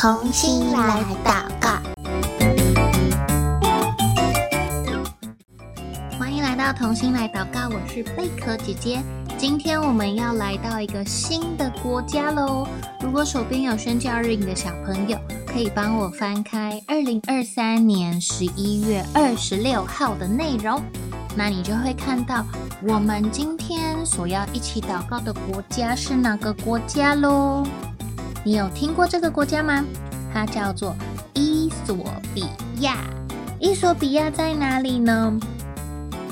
同心来祷告，欢迎来到同心来祷告。我是贝壳姐姐。今天我们要来到一个新的国家喽。如果手边有宣教日影的小朋友，可以帮我翻开二零二三年十一月二十六号的内容，那你就会看到我们今天所要一起祷告的国家是哪个国家喽。你有听过这个国家吗？它叫做伊索比亚。伊索比亚在哪里呢？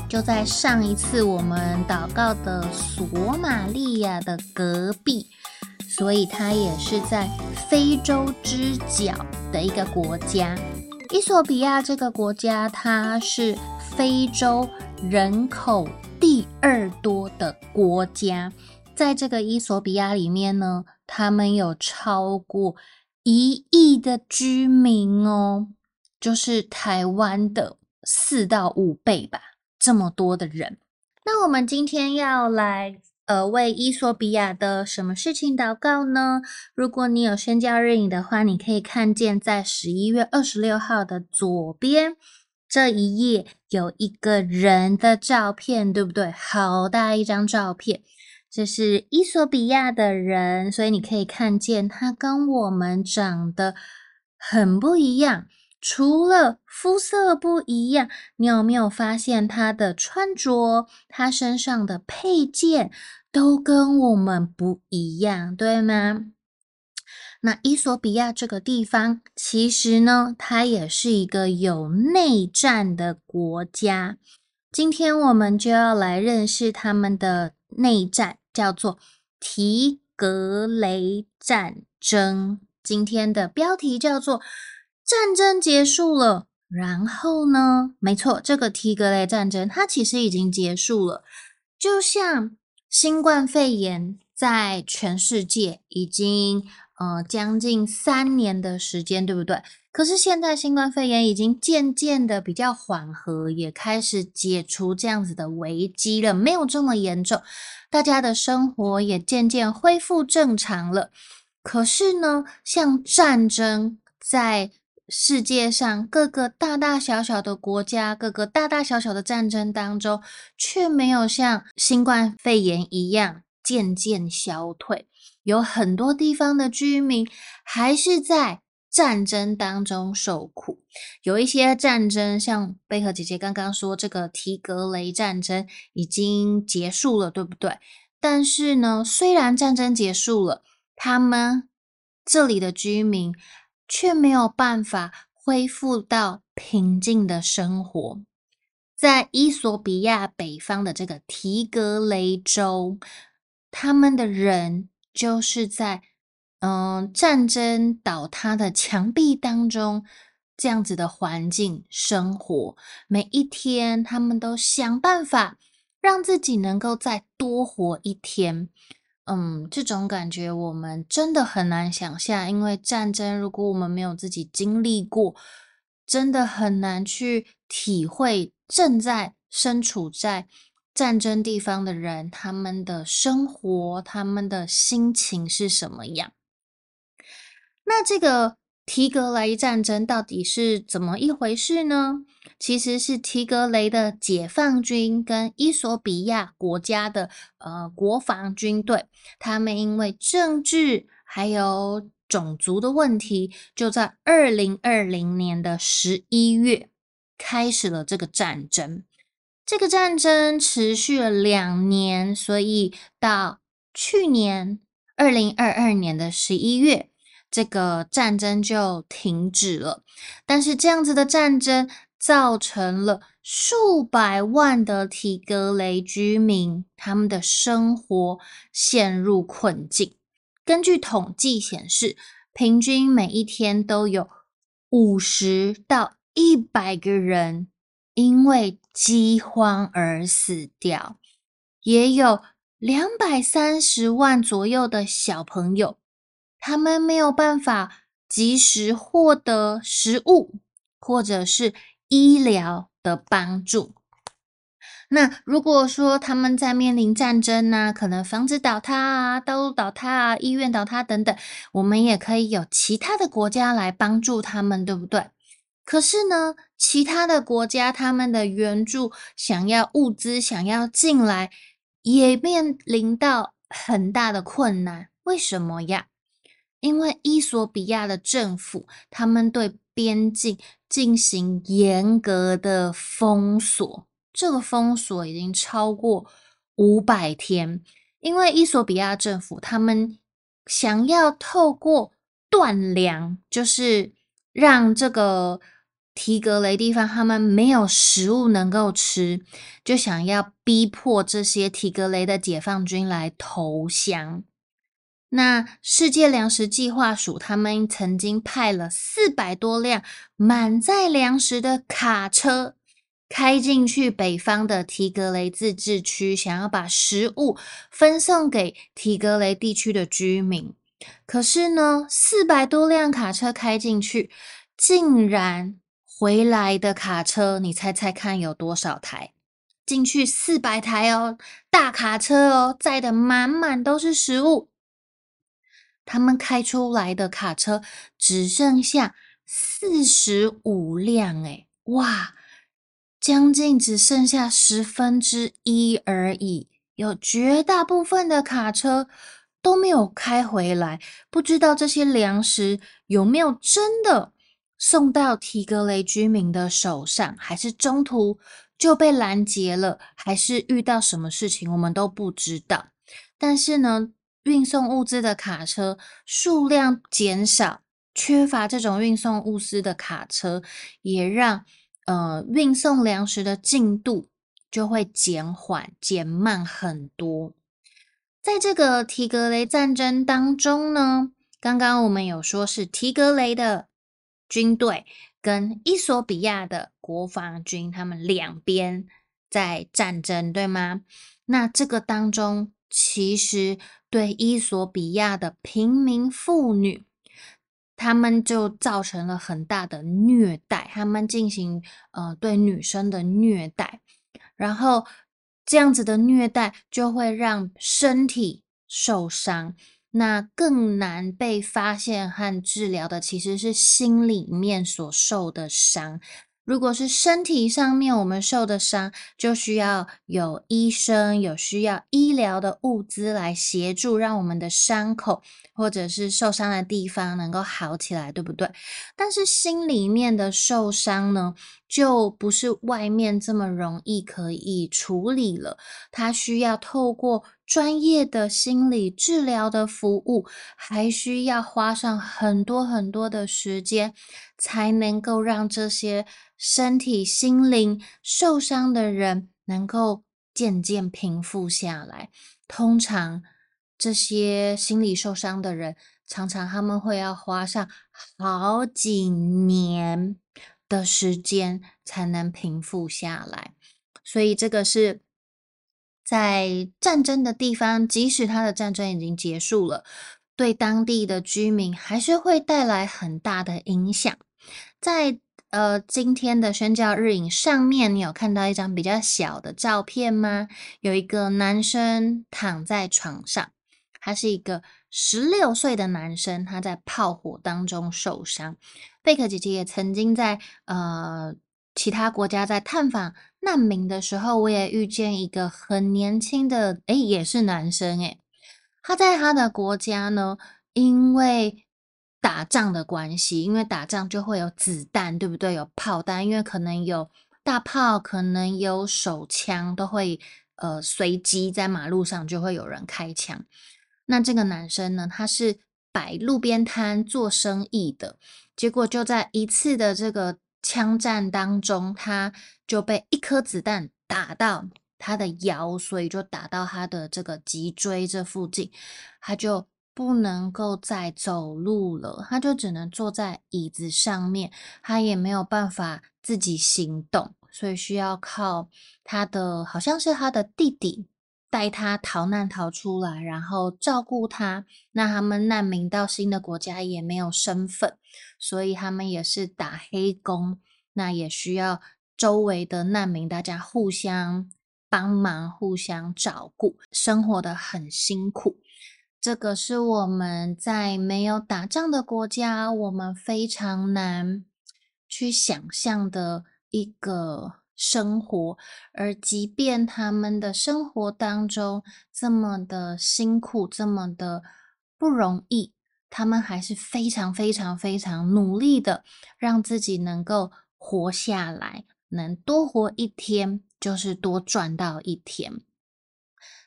就在上一次我们祷告的索马利亚的隔壁，所以它也是在非洲之角的一个国家。伊索比亚这个国家，它是非洲人口第二多的国家。在这个伊索比亚里面呢，他们有超过一亿的居民哦，就是台湾的四到五倍吧，这么多的人。那我们今天要来呃为伊索比亚的什么事情祷告呢？如果你有宣教日影的话，你可以看见在十一月二十六号的左边这一页有一个人的照片，对不对？好大一张照片。这是伊索比亚的人，所以你可以看见他跟我们长得很不一样。除了肤色不一样，你有没有发现他的穿着、他身上的配件都跟我们不一样，对吗？那伊索比亚这个地方，其实呢，它也是一个有内战的国家。今天我们就要来认识他们的。内战叫做提格雷战争。今天的标题叫做“战争结束了”。然后呢，没错，这个提格雷战争它其实已经结束了。就像新冠肺炎在全世界已经呃将近三年的时间，对不对？可是现在新冠肺炎已经渐渐的比较缓和，也开始解除这样子的危机了，没有这么严重，大家的生活也渐渐恢复正常了。可是呢，像战争在世界上各个大大小小的国家、各个大大小小的战争当中，却没有像新冠肺炎一样渐渐消退，有很多地方的居民还是在。战争当中受苦，有一些战争，像贝和姐姐刚刚说，这个提格雷战争已经结束了，对不对？但是呢，虽然战争结束了，他们这里的居民却没有办法恢复到平静的生活。在伊索比亚北方的这个提格雷州，他们的人就是在。嗯，战争倒塌的墙壁当中，这样子的环境生活，每一天他们都想办法让自己能够再多活一天。嗯，这种感觉我们真的很难想象，因为战争如果我们没有自己经历过，真的很难去体会正在身处在战争地方的人，他们的生活，他们的心情是什么样。那这个提格雷战争到底是怎么一回事呢？其实是提格雷的解放军跟伊索比亚国家的呃国防军队，他们因为政治还有种族的问题，就在二零二零年的十一月开始了这个战争。这个战争持续了两年，所以到去年二零二二年的十一月。这个战争就停止了，但是这样子的战争造成了数百万的提格雷居民，他们的生活陷入困境。根据统计显示，平均每一天都有五十到一百个人因为饥荒而死掉，也有两百三十万左右的小朋友。他们没有办法及时获得食物或者是医疗的帮助，那如果说他们在面临战争呢、可能房子倒塌啊、道路倒塌啊、医院倒塌等等，我们也可以有其他的国家来帮助他们，对不对？可是呢，其他的国家他们的援助想要物资想要进来，也面临到很大的困难。为什么呀？因为伊索比亚的政府他们对边境进行严格的封锁，这个封锁已经超过五百天。因为伊索比亚政府他们想要透过断粮，就是让这个。提格雷地方，他们没有食物能够吃，就想要逼迫这些提格雷的解放军来投降。那世界粮食计划署他们曾经派了四百多辆满载粮食的卡车开进去北方的提格雷自治区，想要把食物分送给提格雷地区的居民。可是呢，四百多辆卡车开进去，竟然。回来的卡车，你猜猜看有多少台？进去四百台哦，大卡车哦，载的满满都是食物。他们开出来的卡车只剩下四十五辆，诶，哇，将近只剩下十分之一而已。有绝大部分的卡车都没有开回来，不知道这些粮食有没有真的。送到提格雷居民的手上，还是中途就被拦截了，还是遇到什么事情，我们都不知道。但是呢，运送物资的卡车数量减少，缺乏这种运送物资的卡车，也让呃运送粮食的进度就会减缓、减慢很多。在这个提格雷战争当中呢，刚刚我们有说是提格雷的。军队跟伊索比亚的国防军，他们两边在战争，对吗？那这个当中，其实对伊索比亚的平民妇女，他们就造成了很大的虐待，他们进行呃对女生的虐待，然后这样子的虐待就会让身体受伤。那更难被发现和治疗的，其实是心里面所受的伤。如果是身体上面我们受的伤，就需要有医生，有需要医疗的物资来协助，让我们的伤口或者是受伤的地方能够好起来，对不对？但是心里面的受伤呢，就不是外面这么容易可以处理了，它需要透过专业的心理治疗的服务，还需要花上很多很多的时间，才能够让这些。身体、心灵受伤的人能够渐渐平复下来。通常，这些心理受伤的人，常常他们会要花上好几年的时间才能平复下来。所以，这个是在战争的地方，即使他的战争已经结束了，对当地的居民还是会带来很大的影响。在呃，今天的宣教日影上面，你有看到一张比较小的照片吗？有一个男生躺在床上，他是一个十六岁的男生，他在炮火当中受伤。贝克姐姐也曾经在呃其他国家在探访难民的时候，我也遇见一个很年轻的，诶，也是男生，诶，他在他的国家呢，因为。打仗的关系，因为打仗就会有子弹，对不对？有炮弹，因为可能有大炮，可能有手枪，都会呃随机在马路上就会有人开枪。那这个男生呢，他是摆路边摊做生意的，结果就在一次的这个枪战当中，他就被一颗子弹打到他的腰，所以就打到他的这个脊椎这附近，他就。不能够再走路了，他就只能坐在椅子上面，他也没有办法自己行动，所以需要靠他的，好像是他的弟弟带他逃难逃出来，然后照顾他。那他们难民到新的国家也没有身份，所以他们也是打黑工，那也需要周围的难民大家互相帮忙、互相照顾，生活得很辛苦。这个是我们在没有打仗的国家，我们非常难去想象的一个生活。而即便他们的生活当中这么的辛苦，这么的不容易，他们还是非常非常非常努力的，让自己能够活下来，能多活一天就是多赚到一天。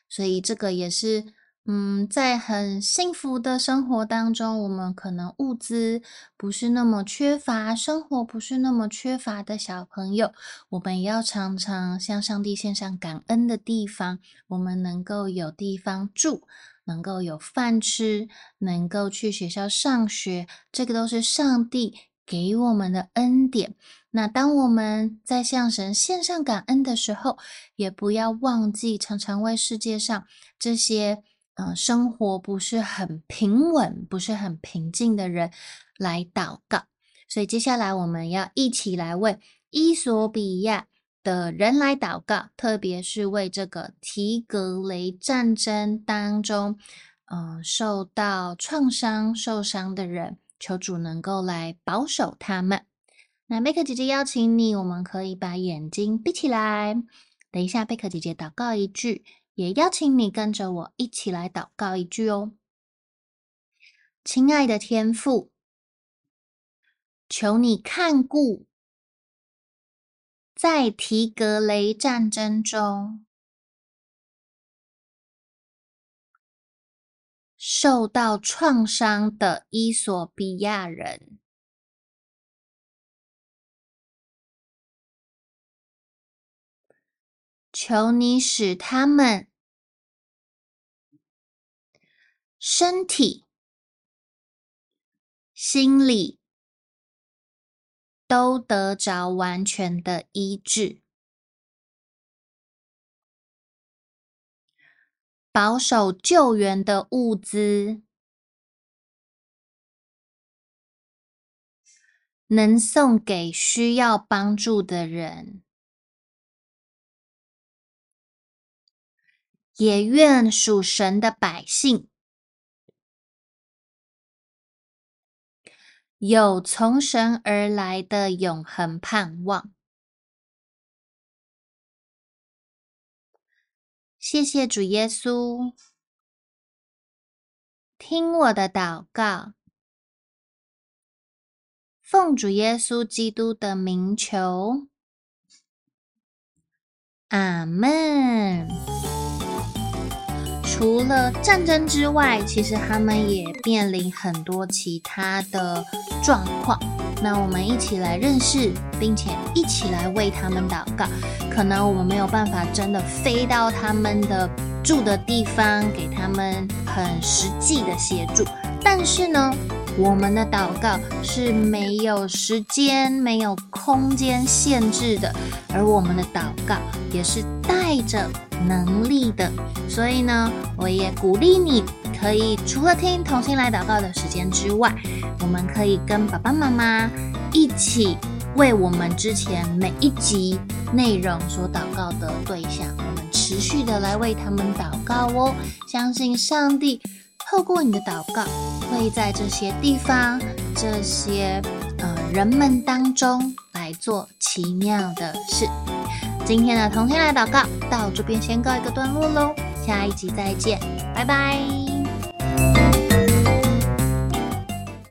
所以这个也是。嗯，在很幸福的生活当中，我们可能物资不是那么缺乏，生活不是那么缺乏的小朋友，我们也要常常向上帝献上感恩的地方。我们能够有地方住，能够有饭吃，能够去学校上学，这个都是上帝给我们的恩典。那当我们在向神献上感恩的时候，也不要忘记常常为世界上这些。嗯、呃，生活不是很平稳，不是很平静的人来祷告。所以接下来我们要一起来为伊索比亚的人来祷告，特别是为这个提格雷战争当中，嗯、受到创伤、受伤的人，求主能够来保守他们。那贝克姐姐邀请你，我们可以把眼睛闭起来。等一下，贝克姐姐祷告一句。也邀请你跟着我一起来祷告一句哦，亲爱的天父，求你看顾在提格雷战争中受到创伤的伊索比亚人。求你使他们身体、心理都得着完全的医治，保守救援的物资能送给需要帮助的人。也愿属神的百姓有从神而来的永恒盼望。谢谢主耶稣，听我的祷告，奉主耶稣基督的名求，阿门。除了战争之外，其实他们也面临很多其他的状况。那我们一起来认识，并且一起来为他们祷告。可能我们没有办法真的飞到他们的住的地方，给他们很实际的协助。但是呢，我们的祷告是没有时间、没有空间限制的，而我们的祷告也是带着能力的。所以呢，我也鼓励你，可以除了听同心来祷告的时间之外，我们可以跟爸爸妈妈一起为我们之前每一集内容所祷告的对象，我们持续的来为他们祷告哦。相信上帝透过你的祷告，会在这些地方、这些呃人们当中来做奇妙的事。今天的同天来祷告到这边先告一个段落喽。下一集再见，拜拜。